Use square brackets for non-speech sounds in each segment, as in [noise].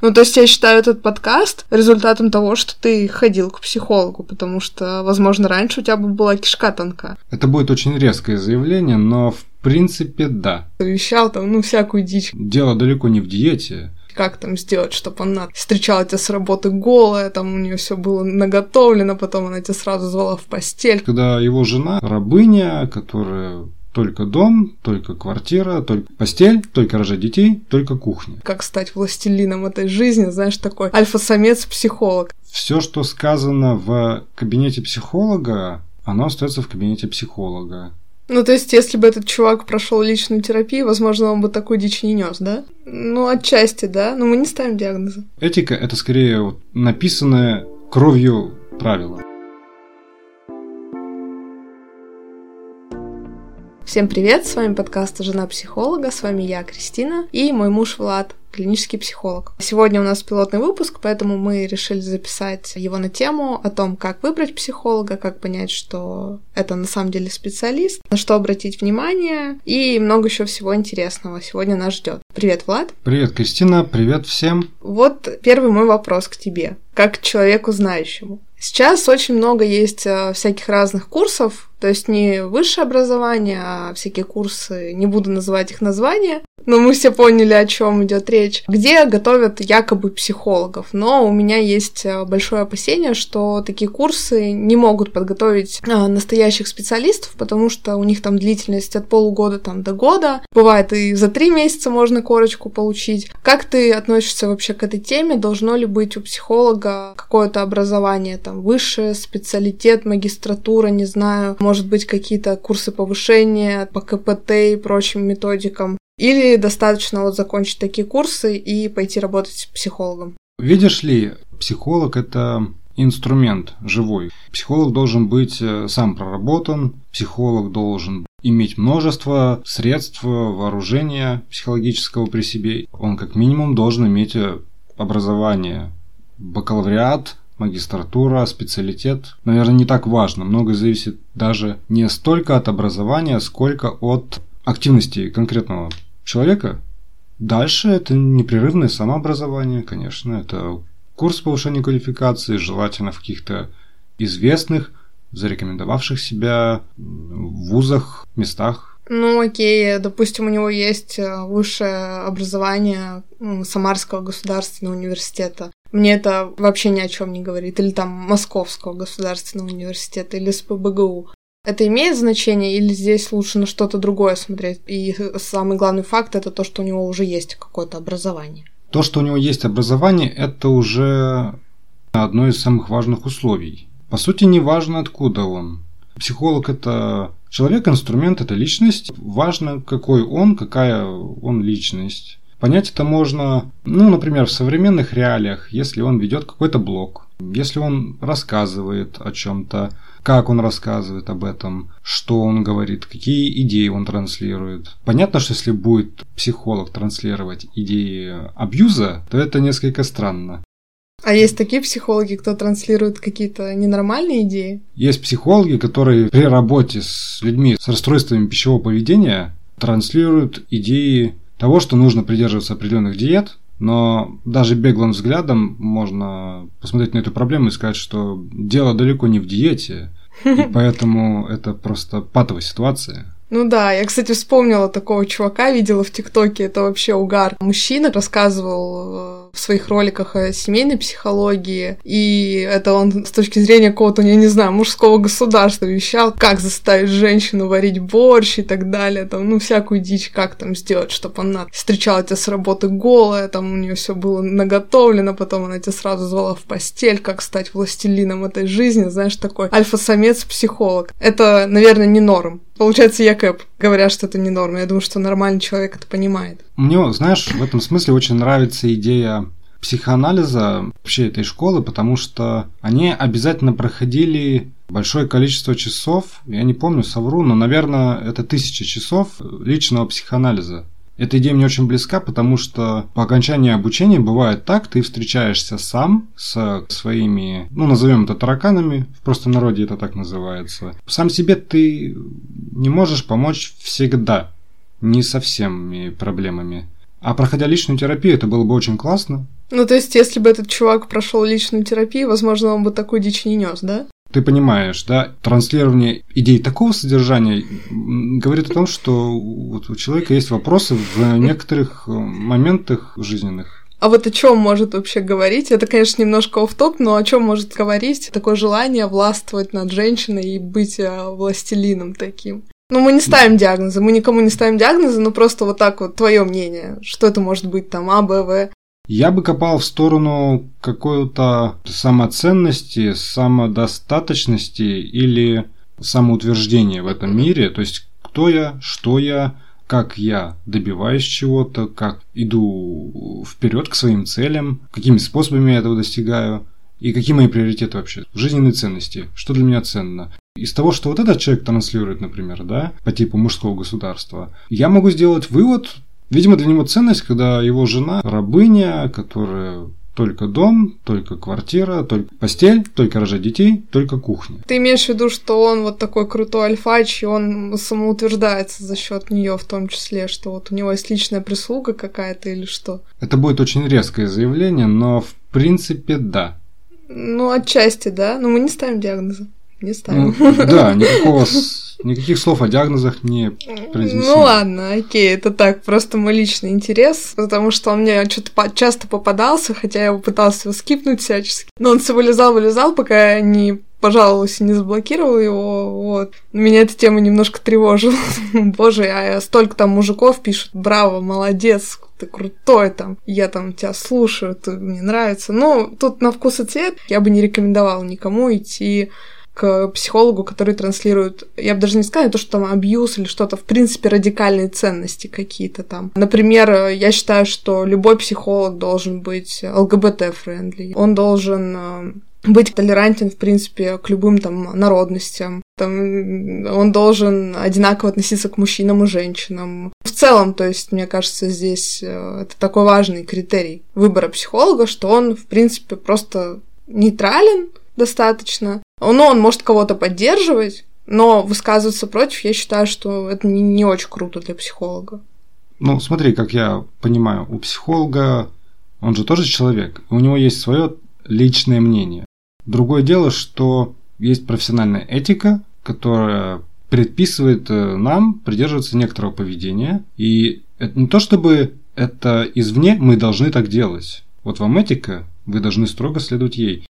Ну, то есть я считаю этот подкаст результатом того, что ты ходил к психологу, потому что, возможно, раньше у тебя бы была кишка тонка. Это будет очень резкое заявление, но в принципе да. Вещал там, ну, всякую дичь. Дело далеко не в диете. Как там сделать, чтобы она встречала тебя с работы голая, там у нее все было наготовлено, потом она тебя сразу звала в постель. Когда его жена рабыня, которая только дом, только квартира, только постель, только рожать детей, только кухня. Как стать властелином этой жизни, знаешь, такой альфа-самец-психолог. Все, что сказано в кабинете психолога, оно остается в кабинете психолога. Ну, то есть, если бы этот чувак прошел личную терапию, возможно, он бы такой дичь не нес, да? Ну, отчасти, да. Но мы не ставим диагнозы. Этика это скорее вот написанное кровью правило. Всем привет, с вами подкаст «Жена психолога», с вами я, Кристина, и мой муж Влад, клинический психолог. Сегодня у нас пилотный выпуск, поэтому мы решили записать его на тему о том, как выбрать психолога, как понять, что это на самом деле специалист, на что обратить внимание и много еще всего интересного сегодня нас ждет. Привет, Влад. Привет, Кристина, привет всем. Вот первый мой вопрос к тебе, как к человеку знающему. Сейчас очень много есть э, всяких разных курсов, то есть не высшее образование, а всякие курсы, не буду называть их названия, но мы все поняли, о чем идет речь, где готовят якобы психологов. Но у меня есть э, большое опасение, что такие курсы не могут подготовить э, настоящих специалистов, потому что у них там длительность от полугода там, до года. Бывает и за три месяца можно корочку получить. Как ты относишься вообще к этой теме? Должно ли быть у психолога какое-то образование, там, высшее, специалитет, магистратура, не знаю, может быть, какие-то курсы повышения по КПТ и прочим методикам. Или достаточно вот закончить такие курсы и пойти работать психологом. Видишь ли, психолог это инструмент живой. Психолог должен быть э, сам проработан, психолог должен иметь множество средств вооружения психологического при себе. Он как минимум должен иметь э, образование, бакалавриат, магистратура, специалитет, наверное, не так важно. Многое зависит даже не столько от образования, сколько от активности конкретного человека. Дальше это непрерывное самообразование, конечно, это курс повышения квалификации, желательно в каких-то известных, зарекомендовавших себя вузах, местах. Ну, окей, допустим, у него есть э, высшее образование Самарского государственного университета. Мне это вообще ни о чем не говорит. Или там Московского государственного университета, или СПБГУ. Это имеет значение или здесь лучше на что-то другое смотреть? И самый главный факт это то, что у него уже есть какое-то образование. То, что у него есть образование, это уже одно из самых важных условий. По сути, не важно, откуда он. Психолог – это человек, инструмент – это личность. Важно, какой он, какая он личность. Понять это можно, ну, например, в современных реалиях, если он ведет какой-то блог, если он рассказывает о чем-то, как он рассказывает об этом, что он говорит, какие идеи он транслирует. Понятно, что если будет психолог транслировать идеи абьюза, то это несколько странно. А есть такие психологи, кто транслирует какие-то ненормальные идеи? Есть психологи, которые при работе с людьми с расстройствами пищевого поведения транслируют идеи того, что нужно придерживаться определенных диет, но даже беглым взглядом можно посмотреть на эту проблему и сказать, что дело далеко не в диете, и [laughs] поэтому это просто патовая ситуация. Ну да, я, кстати, вспомнила такого чувака, видела в ТикТоке, это вообще угар. Мужчина рассказывал э, в своих роликах о семейной психологии, и это он с точки зрения какого-то, я не знаю, мужского государства вещал, как заставить женщину варить борщ и так далее, там, ну, всякую дичь, как там сделать, чтобы она встречала тебя с работы голая, там у нее все было наготовлено, потом она тебя сразу звала в постель, как стать властелином этой жизни, знаешь, такой альфа-самец-психолог. Это, наверное, не норм. Получается, я Кэп, говорят, что это не норма. Я думаю, что нормальный человек это понимает. Мне, знаешь, в этом смысле очень нравится идея психоанализа вообще этой школы, потому что они обязательно проходили большое количество часов, я не помню, совру, но, наверное, это тысяча часов личного психоанализа. Эта идея мне очень близка, потому что по окончании обучения бывает так, ты встречаешься сам с своими, ну, назовем это тараканами, в простом народе это так называется. Сам себе ты не можешь помочь всегда, не со всеми проблемами. А проходя личную терапию, это было бы очень классно. Ну, то есть, если бы этот чувак прошел личную терапию, возможно, он бы такую дичь не нес, да? Ты понимаешь, да, транслирование идей такого содержания говорит о том, что вот у человека есть вопросы в некоторых э, моментах жизненных. А вот о чем может вообще говорить? Это, конечно, немножко оф топ но о чем может говорить такое желание властвовать над женщиной и быть э, властелином таким? Ну, мы не ставим диагнозы, мы никому не ставим диагнозы, но просто вот так вот твое мнение, что это может быть там А, Б, В. Я бы копал в сторону какой-то самоценности, самодостаточности или самоутверждения в этом мире. То есть, кто я, что я, как я добиваюсь чего-то, как иду вперед к своим целям, какими способами я этого достигаю. И какие мои приоритеты вообще? Жизненные ценности. Что для меня ценно? Из того, что вот этот человек транслирует, например, да, по типу мужского государства, я могу сделать вывод, Видимо, для него ценность, когда его жена рабыня, которая только дом, только квартира, только постель, только рожать детей, только кухня. Ты имеешь в виду, что он вот такой крутой альфач, и он самоутверждается за счет нее в том числе, что вот у него есть личная прислуга какая-то или что? Это будет очень резкое заявление, но в принципе да. Ну, отчасти, да. Но мы не ставим диагнозы. Не ставим. Ну, да, никакого Никаких слов о диагнозах не произнесено. Ну ладно, окей, это так, просто мой личный интерес, потому что он мне что-то часто попадался, хотя я его пытался его скипнуть всячески. Но он все вылезал, вылезал, пока я не пожаловалась и не заблокировала его, вот. Меня эта тема немножко тревожила. [laughs] Боже, а столько там мужиков пишут, браво, молодец, ты крутой там, я там тебя слушаю, ты, мне нравится. Ну, тут на вкус и цвет я бы не рекомендовала никому идти к психологу, который транслирует, я бы даже не сказала, то, что там абьюз или что-то, в принципе, радикальные ценности какие-то там. Например, я считаю, что любой психолог должен быть ЛГБТ-френдли. Он должен э, быть толерантен, в принципе, к любым там народностям. Там, он должен одинаково относиться к мужчинам и женщинам. В целом, то есть, мне кажется, здесь э, это такой важный критерий выбора психолога, что он, в принципе, просто нейтрален достаточно, ну, он может кого-то поддерживать, но высказываться против, я считаю, что это не, не очень круто для психолога. Ну, смотри, как я понимаю, у психолога, он же тоже человек, у него есть свое личное мнение. Другое дело, что есть профессиональная этика, которая предписывает э, нам придерживаться некоторого поведения. И это не то, чтобы это извне мы должны так делать. Вот вам этика, вы должны строго следовать ей.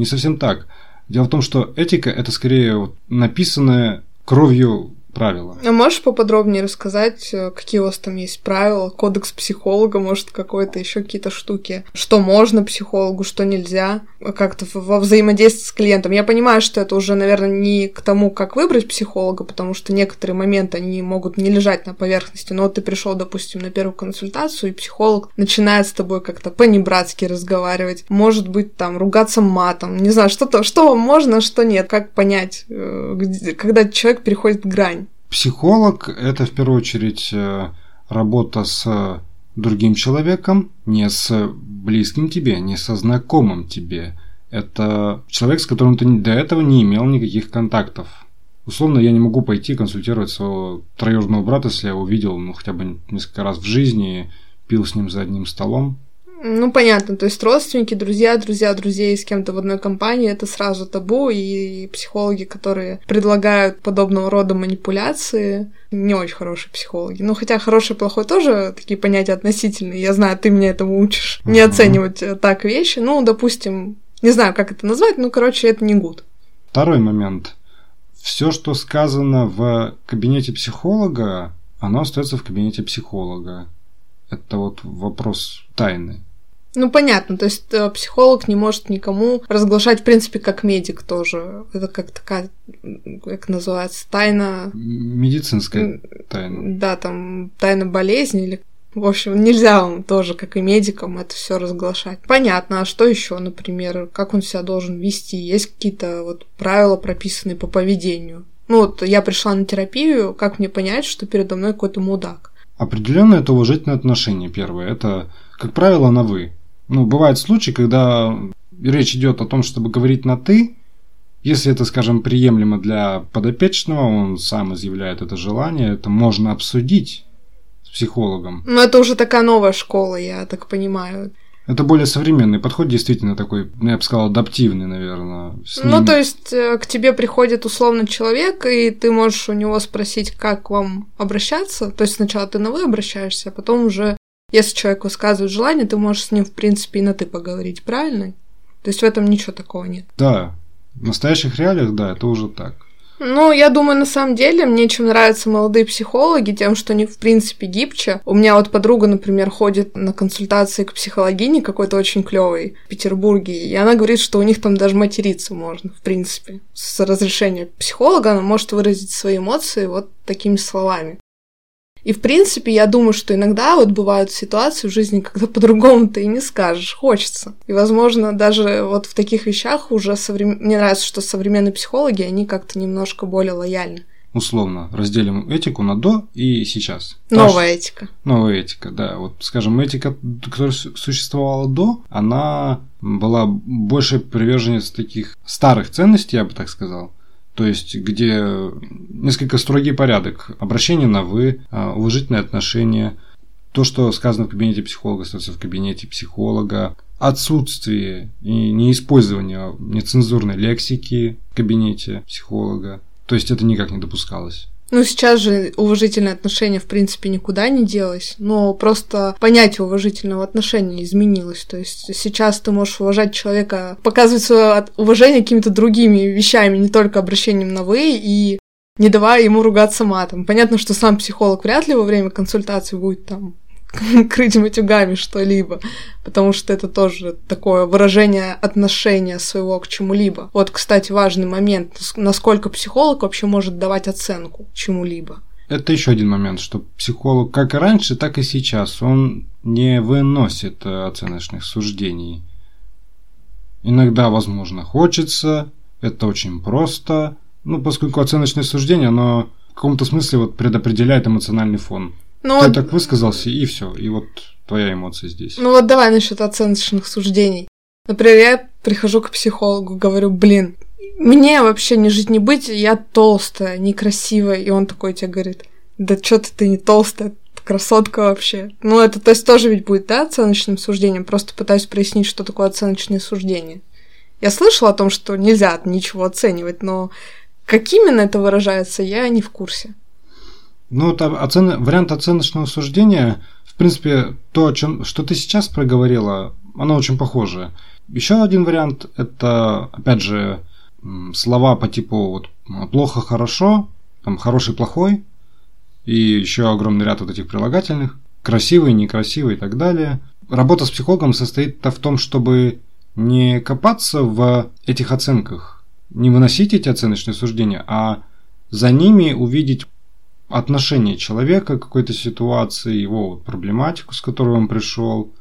Не совсем так. Дело в том, что этика – это скорее вот написанное кровью правила. А можешь поподробнее рассказать, э, какие у вас там есть правила, кодекс психолога, может, какой-то еще какие-то штуки? Что можно психологу, что нельзя? Как-то во взаимодействии с клиентом. Я понимаю, что это уже, наверное, не к тому, как выбрать психолога, потому что некоторые моменты, они могут не лежать на поверхности. Но вот ты пришел, допустим, на первую консультацию, и психолог начинает с тобой как-то по-небратски разговаривать. Может быть, там, ругаться матом. Не знаю, что-то, что можно, что нет. Как понять, э, когда человек переходит грань? Психолог – это в первую очередь э, работа с другим человеком, не с близким тебе, не со знакомым тебе. Это человек, с которым ты до этого не имел никаких контактов. Условно, я не могу пойти консультировать своего троюродного брата, если я увидел ну, хотя бы несколько раз в жизни, пил с ним за одним столом. Ну, понятно, то есть родственники, друзья, друзья, друзей с кем-то в одной компании, это сразу табу, и психологи, которые предлагают подобного рода манипуляции, не очень хорошие психологи. Ну, хотя хороший и плохой тоже такие понятия относительные. Я знаю, ты меня этому учишь. Не оценивать э, так вещи. Ну, допустим, не знаю, как это назвать, ну, короче, это не гуд. Второй момент. Все, что сказано в кабинете психолога, оно остается в кабинете психолога. Это вот вопрос тайны. Ну, понятно, то есть э, психолог не может никому разглашать, в принципе, как медик тоже. Это как такая, как называется, тайна... Медицинская тайна. Да, там тайна болезни или в общем, нельзя вам тоже, как и медикам, это все разглашать. Понятно, а что еще, например, как он себя должен вести? Есть какие-то вот правила, прописанные по поведению? Ну вот я пришла на терапию, как мне понять, что передо мной какой-то мудак? Определенно это уважительное отношение первое. Это, как правило, на вы. Ну, бывают случаи, когда речь идет о том, чтобы говорить на «ты», если это, скажем, приемлемо для подопечного, он сам изъявляет это желание, это можно обсудить с психологом. Но это уже такая новая школа, я так понимаю. Это более современный подход, действительно такой, я бы сказал, адаптивный, наверное. С ну, то есть э, к тебе приходит условно человек, и ты можешь у него спросить, как к вам обращаться. То есть сначала ты на вы обращаешься, а потом уже, если человек высказывает желание, ты можешь с ним, в принципе, и на ты поговорить, правильно? То есть в этом ничего такого нет. Да, в настоящих реалиях, да, это уже так. Ну, я думаю, на самом деле, мне чем нравятся молодые психологи, тем, что они, в принципе, гибче. У меня вот подруга, например, ходит на консультации к психологине какой-то очень клевой в Петербурге, и она говорит, что у них там даже материться можно, в принципе. С разрешения психолога она может выразить свои эмоции вот такими словами. И, в принципе, я думаю, что иногда вот бывают ситуации в жизни, когда [laughs] по-другому ты и не скажешь, хочется. И, возможно, даже вот в таких вещах уже соврем... мне нравится, что современные психологи, они как-то немножко более лояльны. Условно, разделим этику на до и сейчас. Новая Та, этика. Новая этика, да. Вот, скажем, этика, которая существовала до, она была больше приверженец таких старых ценностей, я бы так сказал то есть где несколько строгий порядок, обращение на «вы», а, уважительные отношения, то, что сказано в кабинете психолога, остается в кабинете психолога, отсутствие и неиспользование нецензурной лексики в кабинете психолога. То есть это никак не допускалось. Ну, сейчас же уважительное отношение, в принципе, никуда не делось, но просто понятие уважительного отношения изменилось. То есть сейчас ты можешь уважать человека, показывать свое уважение какими-то другими вещами, не только обращением на «вы», и не давая ему ругаться матом. Понятно, что сам психолог вряд ли во время консультации будет там [laughs] крыть матюгами что-либо, потому что это тоже такое выражение отношения своего к чему-либо. Вот, кстати, важный момент, насколько психолог вообще может давать оценку чему-либо. Это еще один момент, что психолог как и раньше, так и сейчас, он не выносит э, оценочных суждений. Иногда, возможно, хочется, это очень просто, ну, поскольку оценочное суждение, оно в каком-то смысле вот предопределяет эмоциональный фон. Ну, Ты вот... так высказался, и все. И вот твоя эмоция здесь. Ну вот давай насчет оценочных суждений. Например, я прихожу к психологу, говорю, блин, мне вообще не жить, не быть, я толстая, некрасивая. И он такой тебе говорит, да что ты, ты не толстая, красотка вообще. Ну, это, то есть, тоже ведь будет, да, оценочным суждением. Просто пытаюсь прояснить, что такое оценочное суждение. Я слышала о том, что нельзя ничего оценивать, но как именно это выражается, я не в курсе. Ну, это оцен... вариант оценочного суждения, в принципе, то, о чем, что ты сейчас проговорила, оно очень похоже. Еще один вариант – это, опять же, слова по типу вот, плохо, хорошо, там, хороший, плохой, и еще огромный ряд вот этих прилагательных, красивый, некрасивый и так далее. Работа с психологом состоит в том, чтобы не копаться в этих оценках, не выносить эти оценочные суждения, а за ними увидеть отношение человека к какой-то ситуации, его вот проблематику, с которой он пришел,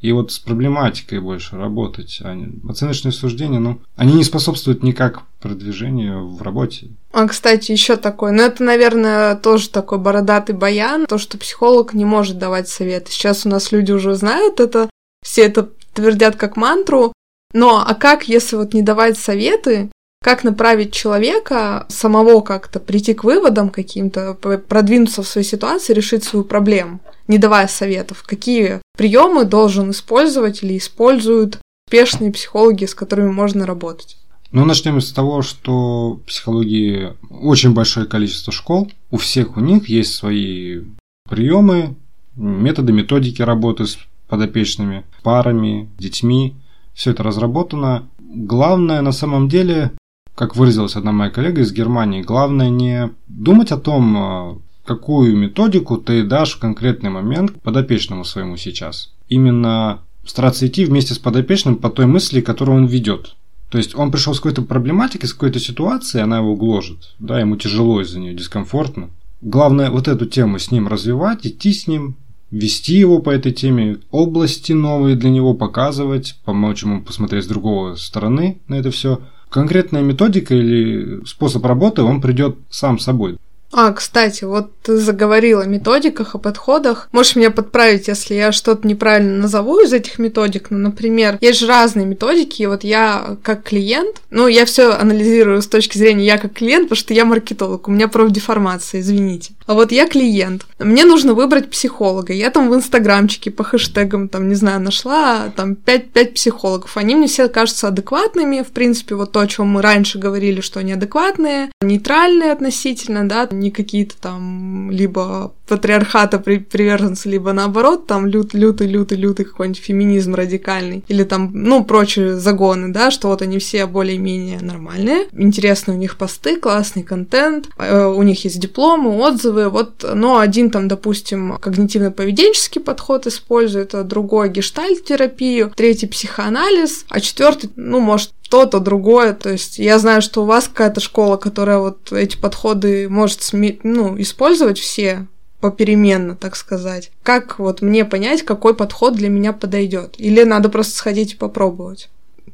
и вот с проблематикой больше работать. А оценочные суждения, ну, они не способствуют никак продвижению в работе. А, кстати, еще такой, ну, это, наверное, тоже такой бородатый баян, то, что психолог не может давать советы. Сейчас у нас люди уже знают это, все это твердят как мантру, но а как, если вот не давать советы, как направить человека самого как-то прийти к выводам каким-то, продвинуться в своей ситуации, решить свою проблему, не давая советов, какие приемы должен использовать или используют успешные психологи, с которыми можно работать. Ну, начнем с того, что в психологии очень большое количество школ. У всех у них есть свои приемы, методы, методики работы с подопечными, парами, детьми. Все это разработано. Главное на самом деле как выразилась одна моя коллега из Германии, главное не думать о том, э, какую методику ты дашь в конкретный момент подопечному своему сейчас. Именно стараться идти вместе с подопечным по той мысли, которую он ведет. То есть он пришел с какой-то проблематикой, с какой-то ситуацией, она его гложет, да, ему тяжело из-за нее, дискомфортно. Главное вот эту тему с ним развивать, идти с ним, вести его по этой теме, области новые для него показывать, помочь ему посмотреть с другой стороны на это все – конкретная методика или способ работы, он придет сам собой. А, кстати, вот ты заговорила о методиках, о подходах. Можешь меня подправить, если я что-то неправильно назову из этих методик. Ну, например, есть же разные методики, и вот я как клиент, ну, я все анализирую с точки зрения я как клиент, потому что я маркетолог, у меня профдеформация, извините. А вот я клиент. Мне нужно выбрать психолога. Я там в инстаграмчике по хэштегам, там, не знаю, нашла там 5, 5 психологов. Они мне все кажутся адекватными. В принципе, вот то, о чем мы раньше говорили, что они адекватные, нейтральные относительно, да, не какие-то там либо патриархата при приверженцы, либо наоборот, там лют, лютый, лютый, лютый какой-нибудь феминизм радикальный, или там, ну, прочие загоны, да, что вот они все более-менее нормальные, интересные у них посты, классный контент, э, у них есть дипломы, отзывы, вот, но один там, допустим, когнитивно-поведенческий подход использует, а другой гештальт-терапию, третий психоанализ, а четвертый, ну, может, то-то другое. То есть я знаю, что у вас какая-то школа, которая вот эти подходы может ну, использовать все попеременно, так сказать. Как вот мне понять, какой подход для меня подойдет? Или надо просто сходить и попробовать?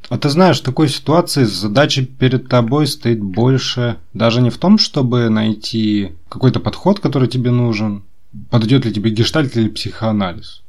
А ты знаешь, в такой ситуации задача перед тобой стоит больше даже не в том, чтобы найти какой-то подход, который тебе нужен, подойдет ли тебе гештальт или психоанализ.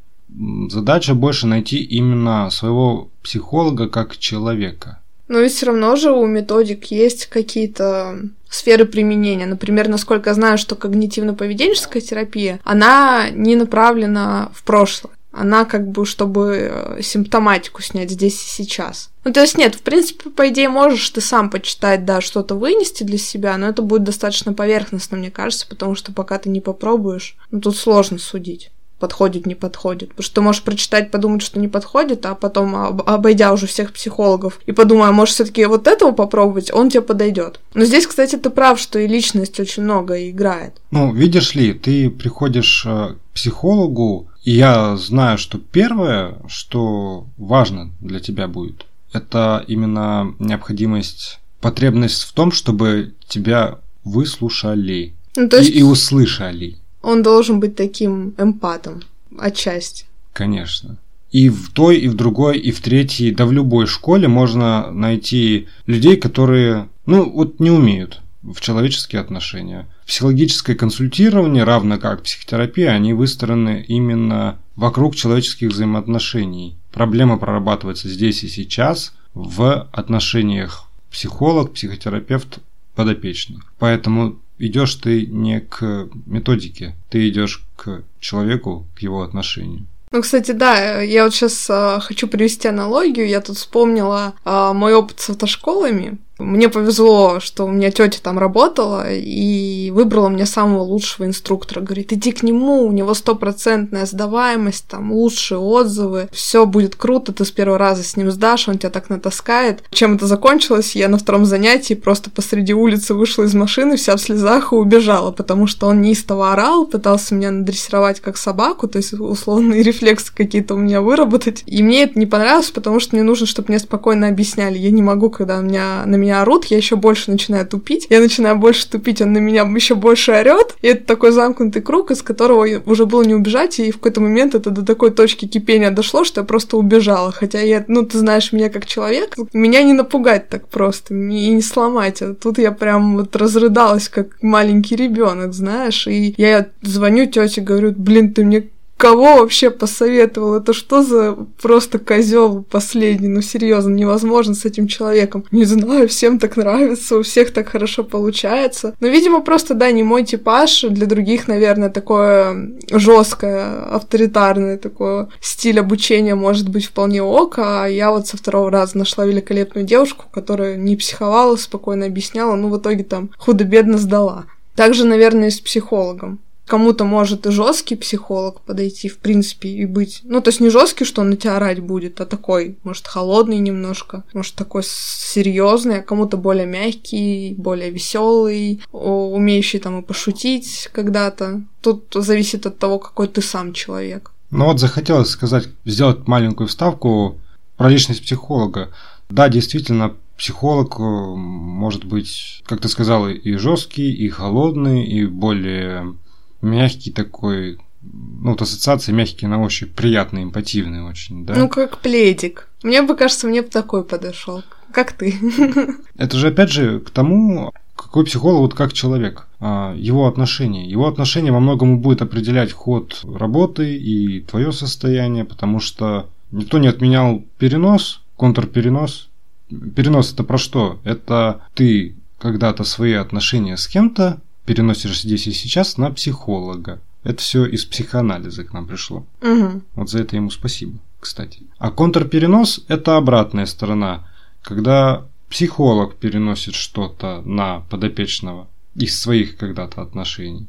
Задача больше найти именно своего психолога как человека. Но ведь все равно же у методик есть какие-то сферы применения. Например, насколько я знаю, что когнитивно-поведенческая терапия, она не направлена в прошлое. Она как бы, чтобы э, симптоматику снять здесь и сейчас. Ну, то есть нет, в принципе, по идее, можешь ты сам почитать, да, что-то вынести для себя, но это будет достаточно поверхностно, мне кажется, потому что пока ты не попробуешь, ну, тут сложно судить подходит, не подходит. Потому что ты можешь прочитать, подумать, что не подходит, а потом, обойдя уже всех психологов, и подумай, а может все-таки вот этого попробовать, он тебе подойдет. Но здесь, кстати, ты прав, что и личность очень много играет. Ну, видишь ли, ты приходишь э, к психологу, и я знаю, что первое, что важно для тебя будет, это именно необходимость, потребность в том, чтобы тебя выслушали ну, есть... и, и услышали он должен быть таким эмпатом отчасти. Конечно. И в той, и в другой, и в третьей, да в любой школе можно найти людей, которые, ну, вот не умеют в человеческие отношения. Психологическое консультирование, равно как психотерапия, они выстроены именно вокруг человеческих взаимоотношений. Проблема прорабатывается здесь и сейчас в отношениях психолог, психотерапевт, подопечный. Поэтому идешь ты не к методике, ты идешь к человеку, к его отношению. Ну, кстати, да, я вот сейчас э, хочу привести аналогию. Я тут вспомнила э, мой опыт с автошколами. Мне повезло, что у меня тетя там работала и выбрала мне самого лучшего инструктора. Говорит, иди к нему, у него стопроцентная сдаваемость, там лучшие отзывы, все будет круто, ты с первого раза с ним сдашь, он тебя так натаскает. Чем это закончилось? Я на втором занятии просто посреди улицы вышла из машины, вся в слезах и убежала, потому что он неистово орал, пытался меня надрессировать как собаку, то есть условные [laughs] рефлексы какие-то у меня выработать. И мне это не понравилось, потому что мне нужно, чтобы мне спокойно объясняли. Я не могу, когда у меня, на меня меня орут, я еще больше начинаю тупить. Я начинаю больше тупить, он на меня еще больше орет. И это такой замкнутый круг, из которого уже было не убежать. И в какой-то момент это до такой точки кипения дошло, что я просто убежала. Хотя я, ну, ты знаешь меня как человек, меня не напугать так просто и не сломать. А тут я прям вот разрыдалась, как маленький ребенок, знаешь. И я звоню тете, говорю, блин, ты мне Кого вообще посоветовал? Это что за просто козел последний? Ну, серьезно, невозможно с этим человеком. Не знаю, всем так нравится, у всех так хорошо получается. Но, видимо, просто, да, не мой типаж. Для других, наверное, такое жесткое, авторитарное такое стиль обучения может быть вполне ок. А я вот со второго раза нашла великолепную девушку, которая не психовала, спокойно объясняла, ну, в итоге там худо-бедно сдала. Также, наверное, и с психологом. Кому-то может и жесткий психолог подойти, в принципе, и быть. Ну, то есть не жесткий, что он на тебя орать будет, а такой, может, холодный немножко, может, такой серьезный, а кому-то более мягкий, более веселый, умеющий там и пошутить когда-то. Тут зависит от того, какой ты сам человек. Ну вот захотелось сказать, сделать маленькую вставку про личность психолога. Да, действительно, психолог э, может быть, как ты сказал, и жесткий, и холодный, и более мягкий такой, ну, вот ассоциации мягкий на ощупь, приятный, эмпативный очень, да? Ну, как пледик. Мне бы кажется, мне бы такой подошел. Как ты? [laughs] Это же, опять же, к тому, Какой психолог вот как человек, а, его отношения. Его отношения во многом будет определять ход работы и твое состояние, потому что никто не отменял перенос, контрперенос. Перенос это про что? Это ты когда-то свои отношения с кем-то переносишь здесь и сейчас на психолога. Это все из психоанализа к нам пришло. Угу. Вот за это ему спасибо, кстати. А контрперенос – это обратная сторона, когда психолог переносит что-то на подопечного из своих когда-то отношений.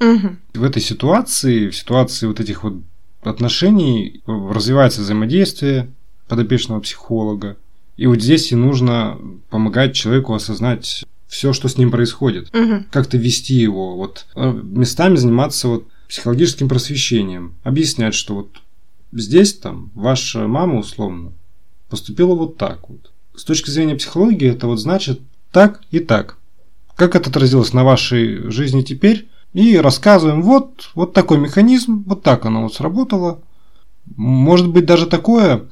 Угу. В этой ситуации, в ситуации вот этих вот отношений развивается взаимодействие подопечного психолога. И вот здесь и нужно помогать человеку осознать все, что с ним происходит. Угу. Как-то вести его, вот э, местами заниматься вот психологическим просвещением, объяснять, что вот здесь там ваша мама условно поступила вот так вот. С точки зрения психологии это вот значит так и так. Как это отразилось на вашей жизни теперь? И рассказываем, вот, вот такой механизм, вот так оно вот сработало. Может быть даже такое,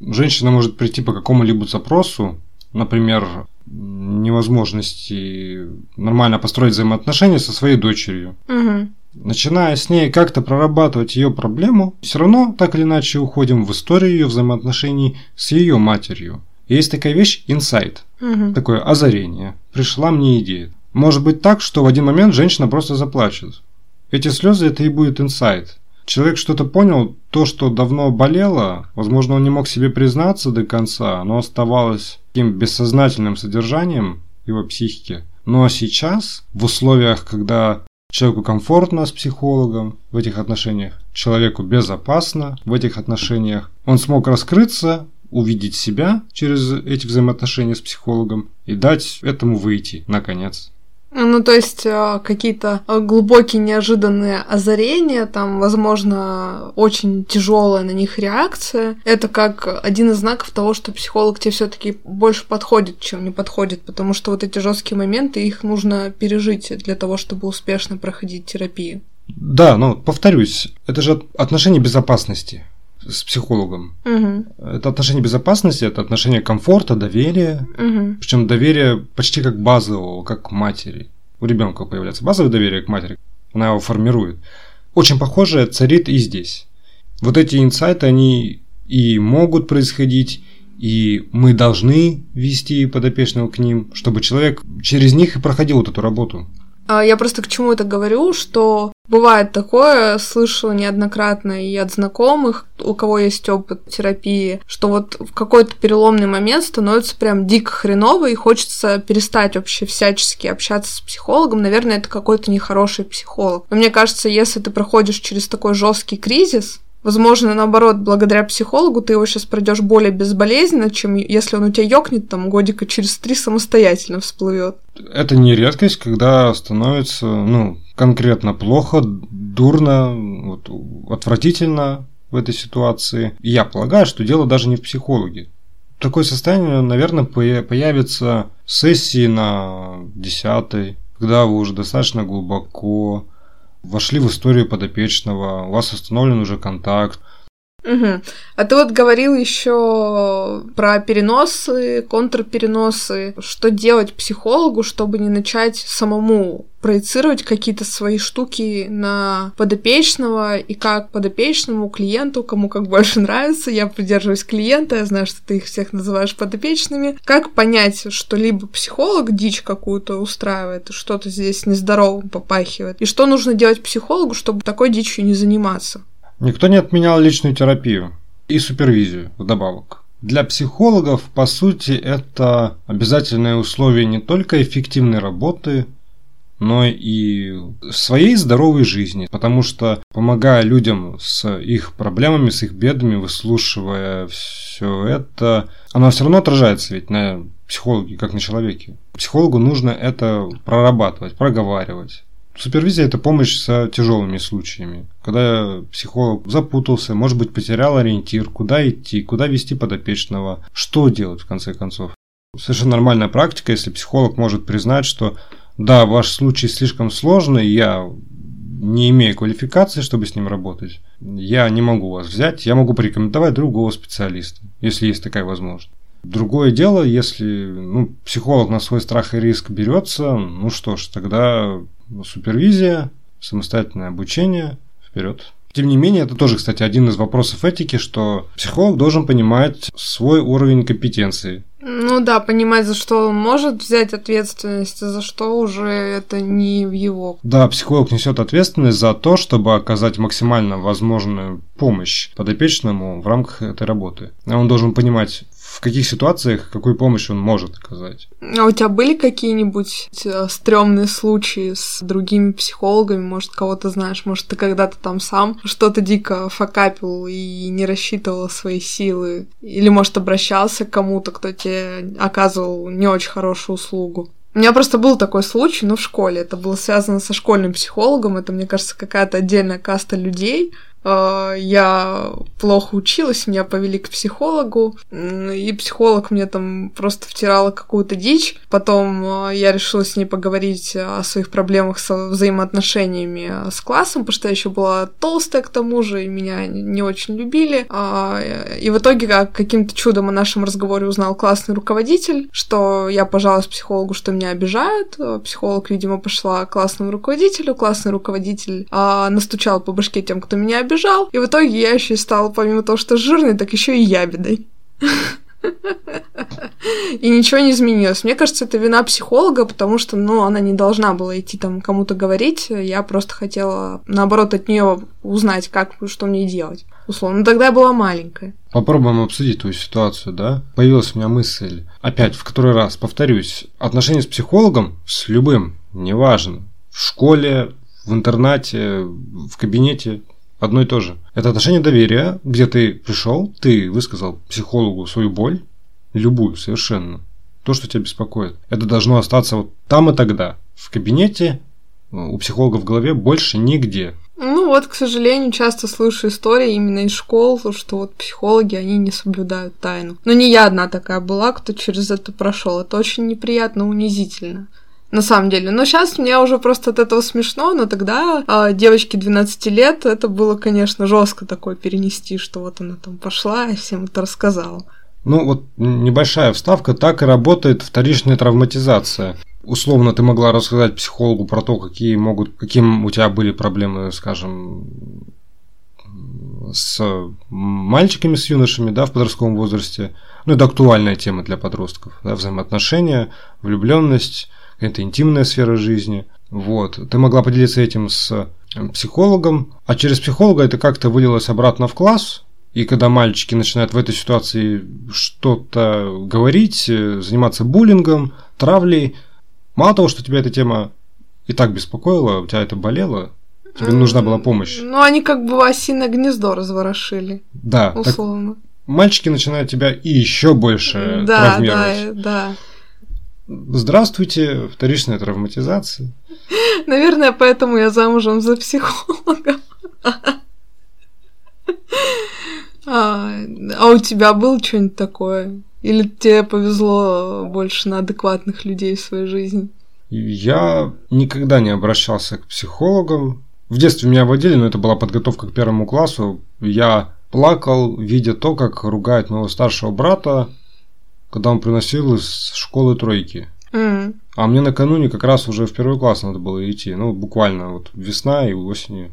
женщина может прийти по какому-либо запросу, например, невозможности нормально построить взаимоотношения со своей дочерью. Угу. Начиная с ней как-то прорабатывать ее проблему, все равно так или иначе уходим в историю ее взаимоотношений с ее матерью. Есть такая вещь инсайт, Угу. такое озарение. Пришла мне идея. Может быть так, что в один момент женщина просто заплачет. Эти слезы это и будет инсайт. Человек что-то понял, то, что давно болело, возможно, он не мог себе признаться до конца, но оставалось таким бессознательным содержанием его психики. Но сейчас, в условиях, когда человеку комфортно с психологом в этих отношениях, человеку безопасно в этих отношениях, он смог раскрыться, увидеть себя через эти взаимоотношения с психологом и дать этому выйти, наконец. Ну, то есть э, какие-то э, глубокие неожиданные озарения, там, возможно, очень тяжелая на них реакция. Это как один из знаков того, что психолог тебе все-таки больше подходит, чем не подходит, потому что вот эти жесткие моменты, их нужно пережить для того, чтобы успешно проходить терапию. Да, но повторюсь, это же отношение безопасности с психологом. Угу. Это отношение безопасности, это отношение комфорта, доверия. Угу. Причем доверие почти как базового, как к матери. У ребенка появляется базовое доверие к матери, она его формирует. Очень похожее царит и здесь. Вот эти инсайты, они и могут происходить, и мы должны вести подопечного к ним, чтобы человек через них и проходил вот эту работу. А Я просто к чему это говорю, что бывает такое, слышала неоднократно и от знакомых, у кого есть опыт терапии, что вот в какой-то переломный момент становится прям дико хреново и хочется перестать вообще всячески общаться с психологом. Наверное, это какой-то нехороший психолог. Но мне кажется, если ты проходишь через такой жесткий кризис, Возможно, наоборот, благодаря психологу ты его сейчас пройдешь более безболезненно, чем если он у тебя ёкнет там годика через три самостоятельно всплывет. Это не редкость, когда становится, ну, конкретно плохо, дурно, вот, отвратительно в этой ситуации. И я полагаю, что дело даже не в психологе. Такое состояние, наверное, появится в сессии на десятой, когда вы уже достаточно глубоко вошли в историю подопечного, у вас установлен уже контакт. Угу. А ты вот говорил еще про переносы, контрпереносы. Что делать психологу, чтобы не начать самому проецировать какие-то свои штуки на подопечного и как подопечному, клиенту, кому как больше [laughs] нравится. Я придерживаюсь клиента, я знаю, что ты их всех называешь подопечными. Как понять, что либо психолог дичь какую-то устраивает, что-то здесь нездоровым попахивает, и что нужно делать психологу, чтобы такой дичью не заниматься? Никто не отменял личную терапию и супервизию вдобавок. Для психологов, по сути, это обязательное условие не только эффективной работы, но и своей здоровой жизни, потому что помогая людям с их проблемами, с их бедами, выслушивая все это, оно все равно отражается ведь на психологе, как на человеке. Психологу нужно это прорабатывать, проговаривать. Супервизия – это помощь с тяжелыми случаями. Когда психолог запутался, может быть, потерял ориентир, куда идти, куда вести подопечного, что делать в конце концов. Совершенно нормальная практика, если психолог может признать, что да, ваш случай слишком сложный, я не имею квалификации, чтобы с ним работать. Я не могу вас взять, я могу порекомендовать другого специалиста, если есть такая возможность. Другое дело, если ну, психолог на свой страх и риск берется, ну что ж, тогда супервизия, самостоятельное обучение, вперед. Тем не менее, это тоже, кстати, один из вопросов этики, что психолог должен понимать свой уровень компетенции. Ну да, понимать, за что он может взять ответственность, а за что уже это не в его. Да, психолог несет ответственность за то, чтобы оказать максимально возможную помощь подопечному в рамках этой работы. Он должен понимать в каких ситуациях какую помощь он может оказать. А у тебя были какие-нибудь э, стрёмные случаи с другими психологами? Может, кого-то знаешь? Может, ты когда-то там сам что-то дико факапил и не рассчитывал свои силы? Или, может, обращался к кому-то, кто тебе оказывал не очень хорошую услугу? У меня просто был такой случай, ну, в школе. Это было связано со школьным психологом. Это, мне кажется, какая-то отдельная каста людей, я плохо училась, меня повели к психологу, и психолог мне там просто втирала какую-то дичь. Потом э, я решила с ней поговорить о своих проблемах со взаимоотношениями с классом, потому что я еще была толстая к тому же, и меня не очень любили. А, и в итоге каким-то чудом о нашем разговоре узнал классный руководитель, что я пожаловалась психологу, что меня обижают. Психолог, видимо, пошла к классному руководителю, классный руководитель а, настучал по башке тем, кто меня обижает, бежал. И в итоге я еще стала, помимо того, что жирной, так еще и ябедой. И ничего не изменилось. Мне кажется, это вина психолога, потому что, ну, она не должна была идти там кому-то говорить. Я просто хотела, наоборот, от нее узнать, как, что мне делать. Условно. Но тогда я была маленькая. Попробуем обсудить твою ситуацию, да? Появилась у меня мысль, опять, в который раз, повторюсь, отношения с психологом, с любым, неважно, в школе, в интернате, в кабинете, одно и то же. Это отношение доверия, где ты пришел, ты высказал психологу свою боль, любую совершенно, то, что тебя беспокоит. Это должно остаться вот там и тогда, в кабинете, у психолога в голове, больше нигде. Ну вот, к сожалению, часто слышу истории именно из школ, что вот психологи, они не соблюдают тайну. Но не я одна такая была, кто через это прошел. Это очень неприятно, унизительно на самом деле. Но сейчас мне уже просто от этого смешно, но тогда а, девочке 12 лет это было, конечно, жестко такое перенести, что вот она там пошла и всем это рассказала. Ну вот небольшая вставка, так и работает вторичная травматизация. Условно ты могла рассказать психологу про то, какие могут, каким у тебя были проблемы, скажем, с мальчиками, с юношами, да, в подростковом возрасте. Ну, это актуальная тема для подростков, да, взаимоотношения, влюбленность, это интимная сфера жизни. Вот. Ты могла поделиться этим с э, психологом, а через психолога это как-то вылилось обратно в класс, и когда мальчики начинают в этой ситуации что-то говорить, э, заниматься буллингом, травлей, мало того, что тебя эта тема и так беспокоила, у тебя это болело, тебе нужна была помощь. Ну, они как бы осиное гнездо разворошили. Да. Условно. Мальчики начинают тебя и еще больше да, травмировать. Да, да. Здравствуйте, вторичная травматизация. Наверное, поэтому я замужем за психологом. А, а у тебя было что-нибудь такое? Или тебе повезло больше на адекватных людей в своей жизни? Я никогда не обращался к психологам. В детстве меня водили, но это была подготовка к первому классу. Я плакал, видя то, как ругает моего старшего брата когда он приносил из школы тройки. Mm. А мне накануне как раз уже в первый класс надо было идти. Ну, буквально вот весна и осенью.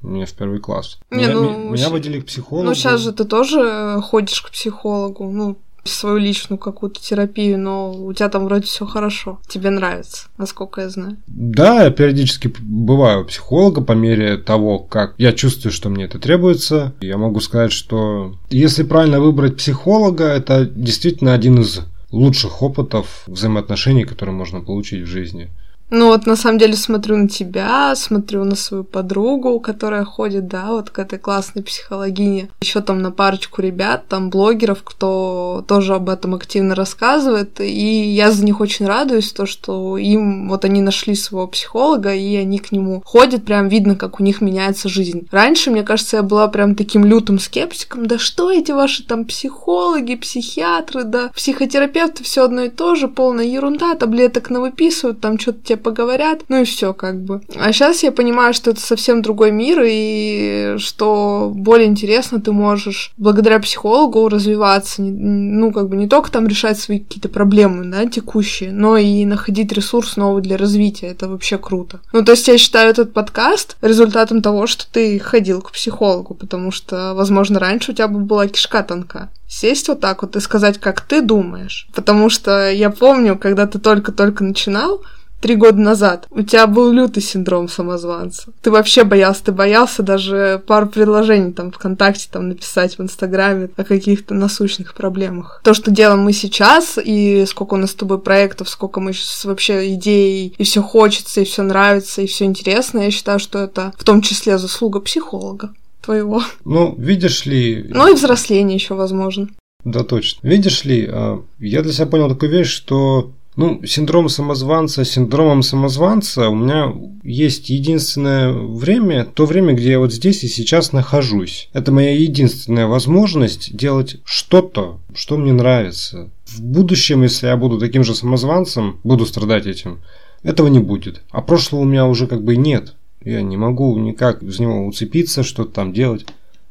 Мне в первый класс. Не, меня, ну, меня водили к психологу. Ну, сейчас же ты тоже ходишь к психологу. Ну, свою личную какую-то терапию, но у тебя там вроде все хорошо. Тебе нравится, насколько я знаю. Да, я периодически бываю у психолога по мере того, как я чувствую, что мне это требуется. Я могу сказать, что если правильно выбрать психолога, это действительно один из лучших опытов взаимоотношений, которые можно получить в жизни. Ну вот на самом деле смотрю на тебя, смотрю на свою подругу, которая ходит, да, вот к этой классной психологине. Еще там на парочку ребят, там блогеров, кто тоже об этом активно рассказывает. И я за них очень радуюсь, то, что им вот они нашли своего психолога, и они к нему ходят, прям видно, как у них меняется жизнь. Раньше, мне кажется, я была прям таким лютым скептиком, да что эти ваши там психологи, психиатры, да, психотерапевты, все одно и то же, полная ерунда, таблеток навыписывают, там что-то тебе поговорят, ну и все как бы. А сейчас я понимаю, что это совсем другой мир, и что более интересно ты можешь благодаря психологу развиваться, ну как бы не только там решать свои какие-то проблемы, да, текущие, но и находить ресурс новый для развития. Это вообще круто. Ну то есть я считаю этот подкаст результатом того, что ты ходил к психологу, потому что, возможно, раньше у тебя бы была кишка тонка сесть вот так вот и сказать, как ты думаешь. Потому что я помню, когда ты только-только начинал, три года назад, у тебя был лютый синдром самозванца. Ты вообще боялся, ты боялся даже пару предложений там ВКонтакте там написать в Инстаграме о каких-то насущных проблемах. То, что делаем мы сейчас, и сколько у нас с тобой проектов, сколько мы сейчас вообще идей, и все хочется, и все нравится, и все интересно, я считаю, что это в том числе заслуга психолога твоего. Ну, видишь ли... Ну и взросление еще возможно. Да, точно. Видишь ли, а, я для себя понял такую вещь, что ну, синдром самозванца, синдромом самозванца у меня есть единственное время, то время, где я вот здесь и сейчас нахожусь. Это моя единственная возможность делать что-то, что мне нравится. В будущем, если я буду таким же самозванцем, буду страдать этим, этого не будет. А прошлого у меня уже как бы нет. Я не могу никак из него уцепиться, что-то там делать.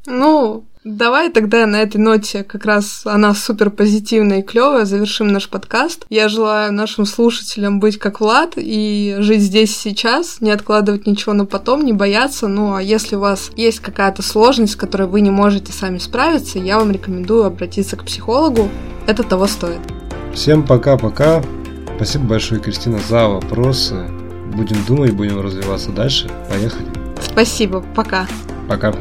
Ну, давай тогда на этой ноте, как раз она супер позитивная и клевая, завершим наш подкаст. Я желаю нашим слушателям быть как Влад и жить здесь сейчас, не откладывать ничего на потом, не бояться. Ну, а если у вас есть какая-то сложность, с которой вы не можете сами справиться, я вам рекомендую обратиться к психологу. Это того стоит. Всем пока-пока. Спасибо большое, Кристина, за вопросы. Будем думать, будем развиваться дальше. Поехали. Спасибо. Пока. Пока.